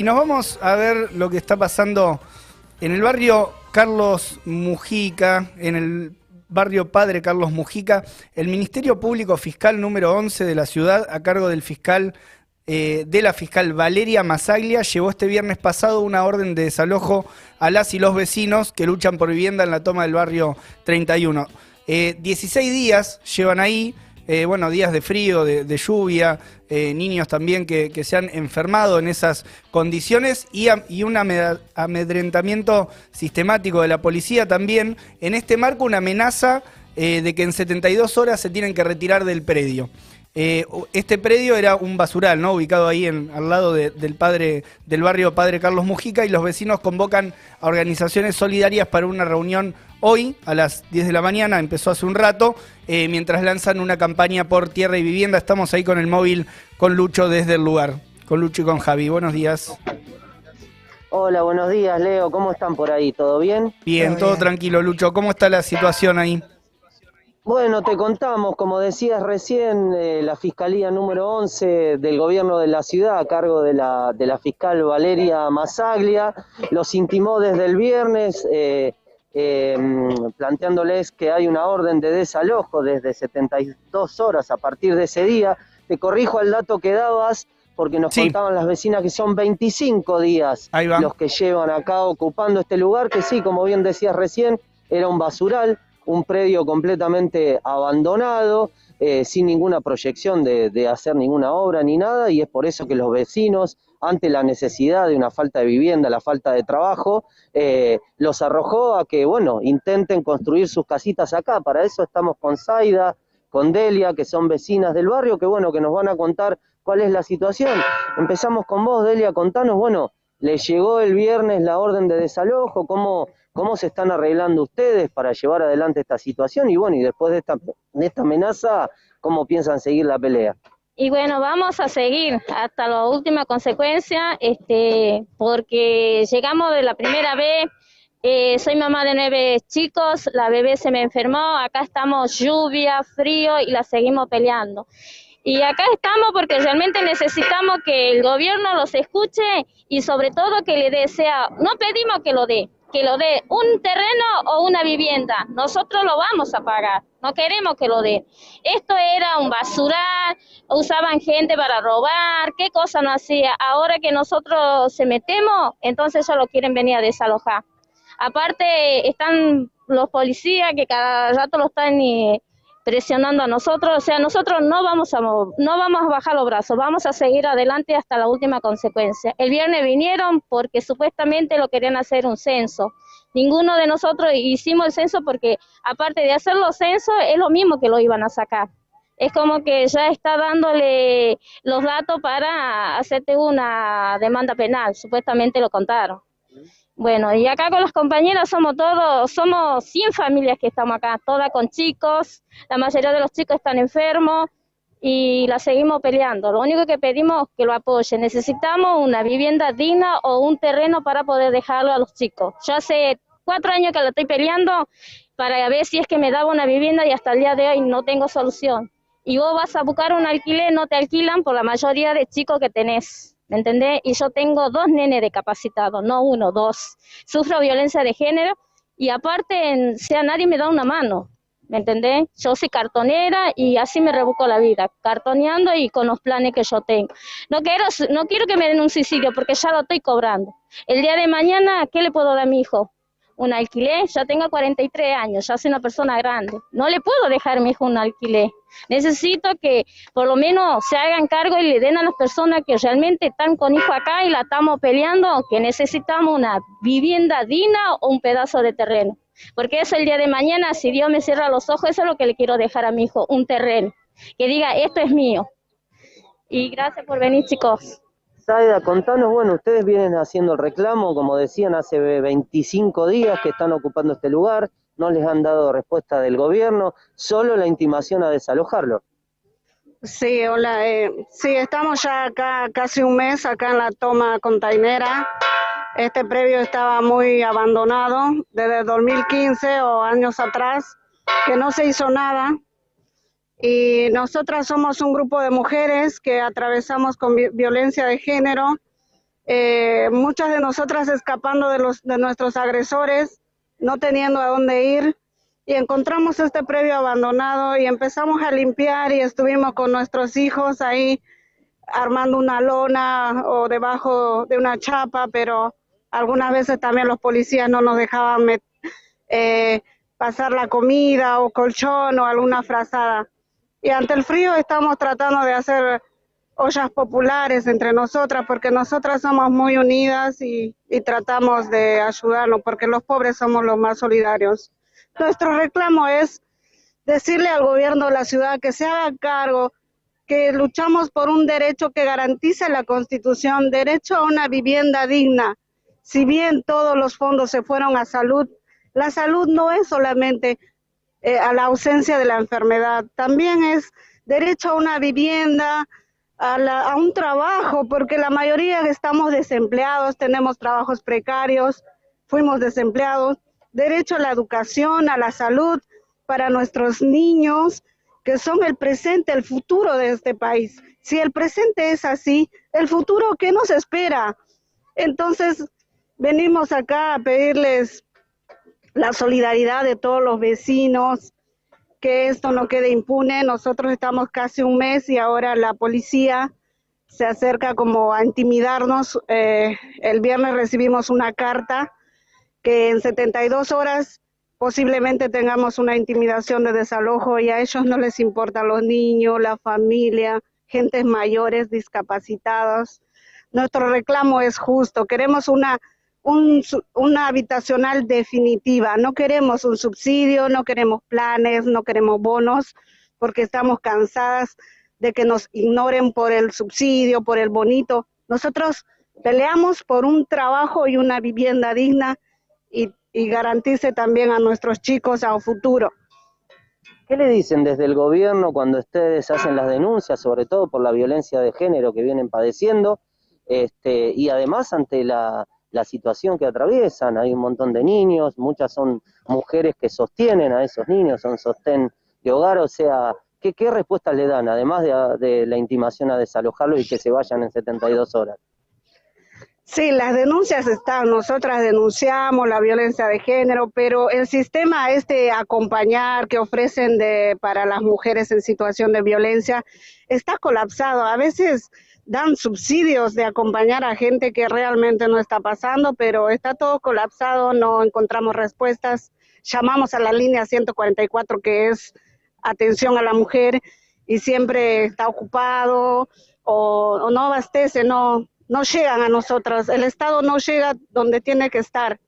Y nos vamos a ver lo que está pasando en el barrio Carlos Mujica, en el barrio Padre Carlos Mujica. El Ministerio Público Fiscal número 11 de la ciudad, a cargo del fiscal eh, de la fiscal Valeria Masaglia, llevó este viernes pasado una orden de desalojo a las y los vecinos que luchan por vivienda en la toma del barrio 31. 16 eh, días llevan ahí. Eh, bueno, días de frío, de, lluvia, eh, niños también que, se han enfermado en esas condiciones y, un amedrentamiento sistemático de la policía también. En este marco, una amenaza eh, de que en 72 horas se tienen que retirar del predio. Eh, este predio era un basural, ¿no? Ubicado ahí en, al lado del padre del barrio Padre Carlos Mujica y los vecinos convocan a organizaciones solidarias para una reunión hoy a las 10 de la mañana, empezó hace un rato, eh, mientras lanzan una campaña por tierra y vivienda. Estamos ahí con el móvil con Lucho desde el lugar, con Lucho y con Javi. Buenos días. Hola, buenos días, Leo. ¿Cómo están por ahí? ¿Todo bien? Bien, todo, tranquilo, Lucho. ¿Cómo está la situación ahí? Bueno, te contamos, como decías recién, eh, la Fiscalía número 11 del Gobierno de la Ciudad, a cargo de la, de la fiscal Valeria Masaglia, los intimó desde el viernes, eh, em, planteándoles que hay una orden de desalojo desde 72 horas a partir de ese día. Te corrijo al dato que dabas, porque nos contaban las vecinas que son 25 días los que llevan acá ocupando este lugar, que sí, como bien decías recién, era un basural un predio completamente abandonado, eh, sin ninguna proyección de, hacer ninguna obra ni nada, y es por eso que los vecinos, ante la necesidad de una falta de vivienda, la falta de trabajo, eh, los arrojó a que, bueno, intenten construir sus casitas acá. Para eso estamos con Zaida, con Delia, que son vecinas del barrio, que bueno, que nos van a contar cuál es la situación. Empezamos con vos, Delia, contanos, bueno, ¿les llegó el viernes la orden de desalojo? ¿Cómo, cómo se están arreglando ustedes para llevar adelante esta situación y bueno, y después de esta, de esta amenaza, ¿cómo piensan seguir la pelea? Y bueno, vamos a seguir hasta la última consecuencia, este, porque llegamos de la primera vez, eh, soy mamá de nueve chicos, la bebé se me enfermó, acá estamos lluvia, frío y la seguimos peleando. Y acá estamos porque realmente necesitamos que el gobierno los escuche y sobre todo que le dé, sea, no pedimos que lo dé, que lo dé un terreno o una vivienda. Nosotros lo vamos a pagar, no queremos que lo dé. Esto era un basural, usaban gente para robar, qué cosa no hacía. Ahora que nosotros se metemos, entonces ya lo quieren venir a desalojar. Aparte están los policías que cada rato lo están eh, presionando a nosotros, o sea, nosotros no vamos a no vamos a bajar los brazos, vamos a seguir adelante hasta la última consecuencia. El viernes vinieron porque supuestamente lo querían hacer un censo. Ninguno de nosotros hicimos el censo porque aparte de hacer los censos es lo mismo que lo iban a sacar. Es como que ya está dándole los datos para hacerte una demanda penal, supuestamente lo contaron. Bueno, y acá con las compañeras somos todos, somos 100 familias que estamos acá, todas con chicos, la mayoría de los chicos están enfermos y la seguimos peleando. Lo único que pedimos es que lo apoyen. Necesitamos una vivienda digna o un terreno para poder dejarlo a los chicos. Yo hace cuatro años que la estoy peleando para ver si es que me daba una vivienda y hasta el día de hoy no tengo solución. Y vos vas a buscar un alquiler, no te alquilan por la mayoría de chicos que tenés. ¿Me entendés? Y yo tengo dos nenes discapacitados, no uno, dos. Sufro violencia de género y aparte, sea, nadie me da una mano, ¿me entendés? Yo soy cartonera y así me rebuco la vida, cartoneando y con los planes que yo tengo. No quiero, no quiero que me den un suicidio porque ya lo estoy cobrando. El día de mañana, ¿qué le puedo dar a mi hijo? Un alquiler, ya tengo 43 años, ya soy una persona grande. No le puedo dejar a mi hijo un alquiler. Necesito que por lo menos se hagan cargo y le den a las personas que realmente están con hijo acá y la estamos peleando, que necesitamos una vivienda digna o un pedazo de terreno. Porque es el día de mañana, si Dios me cierra los ojos, eso es lo que le quiero dejar a mi hijo, un terreno. Que diga, esto es mío. Y gracias por venir, chicos. Saida, contanos, bueno, ustedes vienen haciendo el reclamo, como decían, hace 25 días que están ocupando este lugar, no les han dado respuesta del gobierno, solo la intimación a desalojarlo. Sí, hola, eh, sí, estamos ya acá casi un mes, acá en la toma containera. Este previo estaba muy abandonado desde 2015 o años atrás, que no se hizo nada. Y nosotras somos un grupo de mujeres que atravesamos con violencia de género. eh, muchas de nosotras escapando de, los, de nuestros agresores, no teniendo a dónde ir, y encontramos este previo abandonado y empezamos a limpiar y estuvimos con nuestros hijos ahí armando una lona o debajo de una chapa, pero algunas veces también los policías no nos dejaban eh, pasar la comida o colchón o alguna frazada. Y ante el frío estamos tratando de hacer ollas populares entre nosotras porque nosotras somos muy unidas y, tratamos de ayudarnos porque los pobres somos los más solidarios. Nuestro reclamo es decirle al gobierno de la ciudad que se haga cargo que luchamos por un derecho que garantice la Constitución, derecho a una vivienda digna. Si bien todos los fondos se fueron a salud, la salud no es solamente eh, a la ausencia de la enfermedad, también es derecho a una vivienda, a, a un trabajo, porque la mayoría estamos desempleados, tenemos trabajos precarios, fuimos desempleados, derecho a la educación, a la salud para nuestros niños, que son el presente, el futuro de este país. Si el presente es así, el futuro, ¿qué nos espera? Entonces, venimos acá a pedirles la solidaridad de todos los vecinos, que esto no quede impune. Nosotros estamos casi un mes y ahora la policía se acerca como a intimidarnos. Eh, el viernes recibimos una carta que en 72 horas posiblemente tengamos una intimidación de desalojo y a ellos no les importan los niños, la familia, gentes mayores, discapacitados. Nuestro reclamo es justo, queremos una, una habitacional definitiva, no queremos un subsidio, no queremos planes, no queremos bonos, porque estamos cansadas de que nos ignoren por el subsidio, por el bonito. Nosotros peleamos por un trabajo y una vivienda digna y y garantice también a nuestros chicos a un futuro. ¿Qué le dicen desde el gobierno cuando ustedes hacen las denuncias, sobre todo por la violencia de género que vienen padeciendo? Este, y además ante la, situación que atraviesan, hay un montón de niños, muchas son mujeres que sostienen a esos niños, son sostén de hogar, o sea, ¿qué, qué respuestas le dan, además de, de la intimación a desalojarlo y que se vayan en 72 horas? Sí, las denuncias están, nosotras denunciamos la violencia de género, pero el sistema este acompañar que ofrecen de, para las mujeres en situación de violencia está colapsado. A veces dan subsidios de acompañar a gente que realmente no está pasando, pero está todo colapsado, no encontramos respuestas. Llamamos a la línea 144 que es atención a la mujer y siempre está ocupado o, no abastece, no no llegan a nosotros, el Estado no llega donde tiene que estar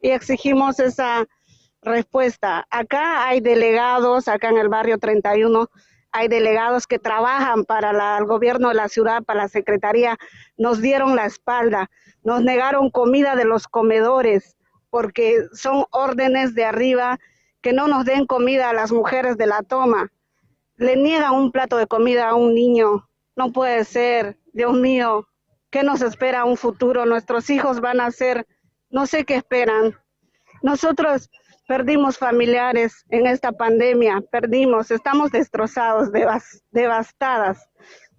y exigimos esa respuesta. Acá hay delegados, acá en el barrio 31, hay delegados que trabajan para el gobierno de la ciudad, para la secretaría, nos dieron la espalda, nos negaron comida de los comedores, porque son órdenes de arriba que no nos den comida a las mujeres de la toma. Le niegan un plato de comida a un niño, no puede ser, Dios mío, ¿Qué nos espera un futuro? Nuestros hijos van a ser, no sé qué esperan. Nosotros perdimos familiares en esta pandemia, perdimos, estamos destrozados, devastadas.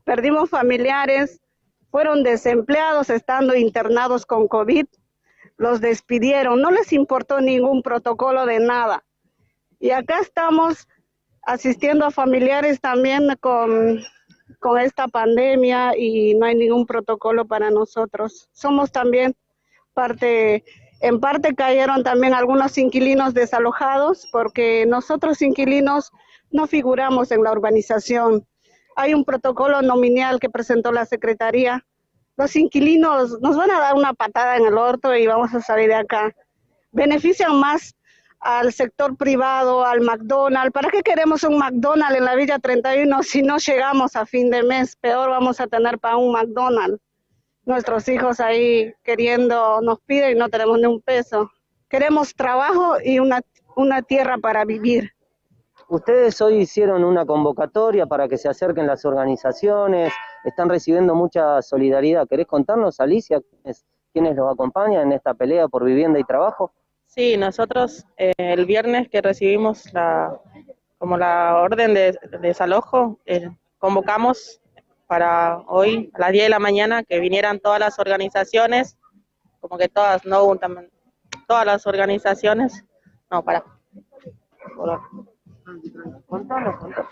Perdimos familiares, fueron desempleados estando internados con COVID, los despidieron, no les importó ningún protocolo de nada. Y acá estamos asistiendo a familiares también con con esta pandemia y no hay ningún protocolo para nosotros. Somos también parte, en parte cayeron también algunos inquilinos desalojados porque nosotros inquilinos no figuramos en la urbanización. Hay un protocolo nominal que presentó la Secretaría. Los inquilinos nos van a dar una patada en el orto y vamos a salir de acá. Benefician más al sector privado, al McDonald's. ¿Para qué queremos un McDonald's en la Villa 31 si no llegamos a fin de mes? Peor vamos a tener para un McDonald's. Nuestros hijos ahí queriendo, nos piden y no tenemos ni un peso. Queremos trabajo y una, una tierra para vivir. Ustedes hoy hicieron una convocatoria para que se acerquen las organizaciones, están recibiendo mucha solidaridad. ¿Querés contarnos, Alicia, quiénes, quiénes los acompañan en esta pelea por vivienda y trabajo? Sí, nosotros eh, el viernes que recibimos la, como la orden de, desalojo, eh, convocamos para hoy, a las 10 de la mañana, que vinieran todas las organizaciones, como que todas, no todas las organizaciones, no, para.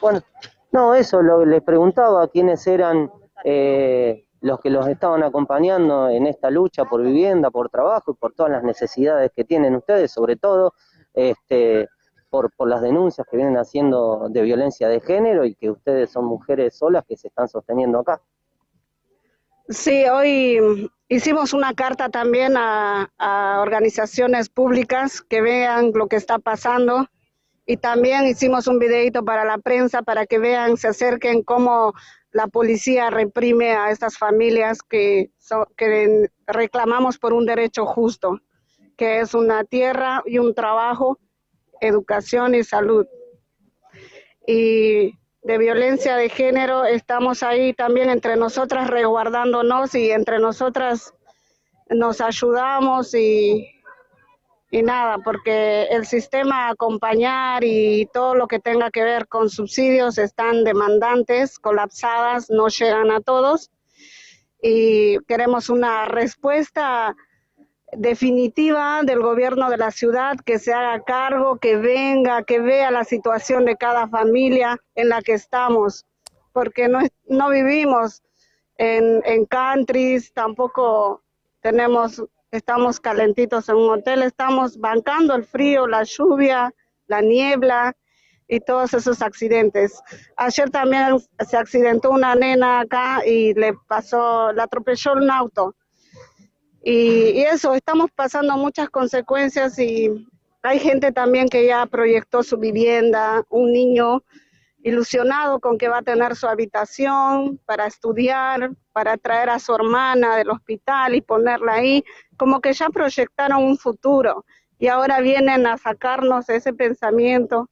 Bueno, no, eso lo, les preguntaba quiénes eran eh, los que los estaban acompañando en esta lucha por vivienda, por trabajo y por todas las necesidades que tienen ustedes, sobre todo este, por, por las denuncias que vienen haciendo de violencia de género y que ustedes son mujeres solas que se están sosteniendo acá. Sí, hoy hicimos una carta también a, a organizaciones públicas que vean lo que está pasando y también hicimos un videito para la prensa para que vean, se acerquen cómo la policía reprime a estas familias que, que reclamamos por un derecho justo, que es una tierra y un trabajo, educación y salud. Y de violencia de género estamos ahí también entre nosotras resguardándonos y entre nosotras nos ayudamos y, y nada, porque el sistema acompañar y todo lo que tenga que ver con subsidios están demandantes, colapsadas, no llegan a todos y queremos una respuesta definitiva del gobierno de la ciudad que se haga cargo, que venga, que vea la situación de cada familia en la que estamos, porque no, no vivimos en, en countries, tampoco tenemos estamos calentitos en un hotel, estamos bancando el frío, la lluvia, la niebla y todos esos accidentes. Ayer también se accidentó una nena acá y le pasó, la atropelló un auto. Y, eso, estamos pasando muchas consecuencias y hay gente también que ya proyectó su vivienda, un niño ilusionado con que va a tener su habitación para estudiar, para traer a su hermana del hospital y ponerla ahí, como que ya proyectaron un futuro. Y ahora vienen a sacarnos ese pensamiento.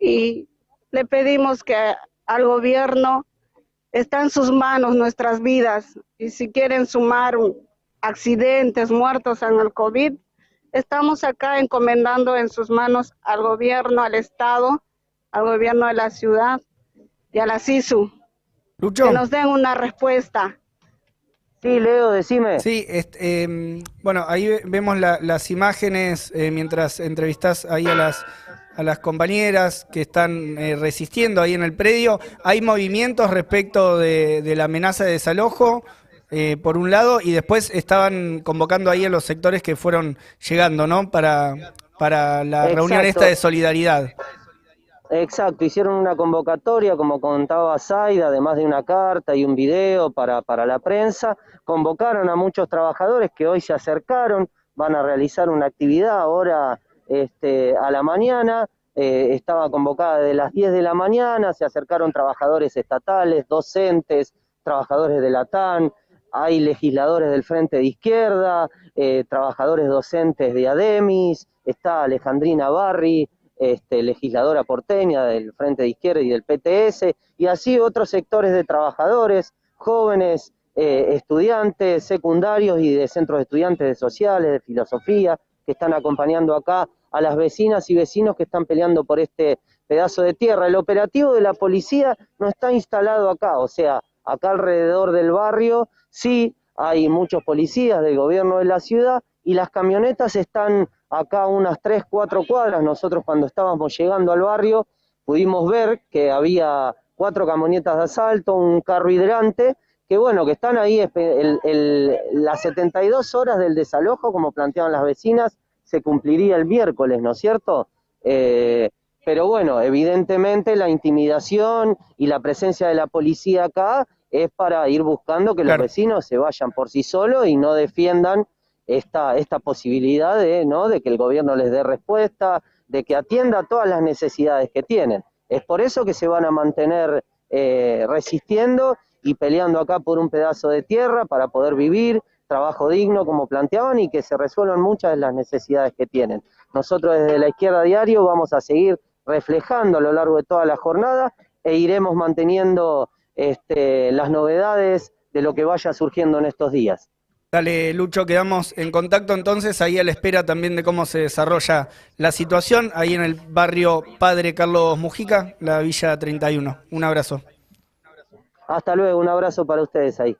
Y le pedimos que al gobierno está en sus manos nuestras vidas. Y si quieren sumar accidentes, muertos en el COVID, estamos acá encomendando en sus manos al gobierno, al Estado, al gobierno de la ciudad y a la CISU. Que nos den una respuesta. Sí, Leo, decime. Sí, eh, bueno, ahí vemos las imágenes eh, mientras entrevistas ahí a las, a las compañeras que están eh, resistiendo ahí en el predio. Hay movimientos respecto de, de la amenaza de desalojo, eh, por un lado, y después estaban convocando ahí a los sectores que fueron llegando, ¿no? Para, para la Exacto. reunión esta de solidaridad. Exacto, hicieron una convocatoria, como contaba Zaida, además de una carta y un video para, para la prensa. Convocaron a muchos trabajadores que hoy se acercaron, van a realizar una actividad ahora este, a la mañana. Eh, estaba convocada de las 10 de la mañana, se acercaron trabajadores estatales, docentes, trabajadores de la TAN, hay legisladores del Frente de Izquierda, eh, trabajadores docentes de ADEMIS, está Alejandrina Barri, este, legisladora porteña del Frente de Izquierda y del PTS, y así otros sectores de trabajadores, jóvenes, eh, estudiantes secundarios y de centros de estudiantes de sociales, de filosofía, que están acompañando acá a las vecinas y vecinos que están peleando por este pedazo de tierra. El operativo de la policía no está instalado acá, o sea, acá alrededor del barrio sí hay muchos policías del gobierno de la ciudad y las camionetas están acá unas 3, 4 cuadras. Nosotros cuando estábamos llegando al barrio pudimos ver que había cuatro camionetas de asalto, un carro hidrante, que bueno, que están ahí el, el, las 72 horas del desalojo, como planteaban las vecinas, se cumpliría el miércoles, ¿no es cierto? Eh, pero bueno, evidentemente la intimidación y la presencia de la policía acá es para ir buscando que Claro. los vecinos se vayan por sí solos y no defiendan esta, esta posibilidad de, ¿no? de que el gobierno les dé respuesta, de que atienda todas las necesidades que tienen. Es por eso que se van a mantener eh, resistiendo y peleando acá por un pedazo de tierra para poder vivir, trabajo digno como planteaban y que se resuelvan muchas de las necesidades que tienen. Nosotros desde la izquierda diario vamos a seguir reflejando a lo largo de toda la jornada e iremos manteniendo este, las novedades de lo que vaya surgiendo en estos días. Dale, Lucho, quedamos en contacto entonces, ahí a la espera también de cómo se desarrolla la situación, ahí en el barrio Padre Carlos Mujica, la Villa 31. Un abrazo. Hasta luego, un abrazo para ustedes ahí.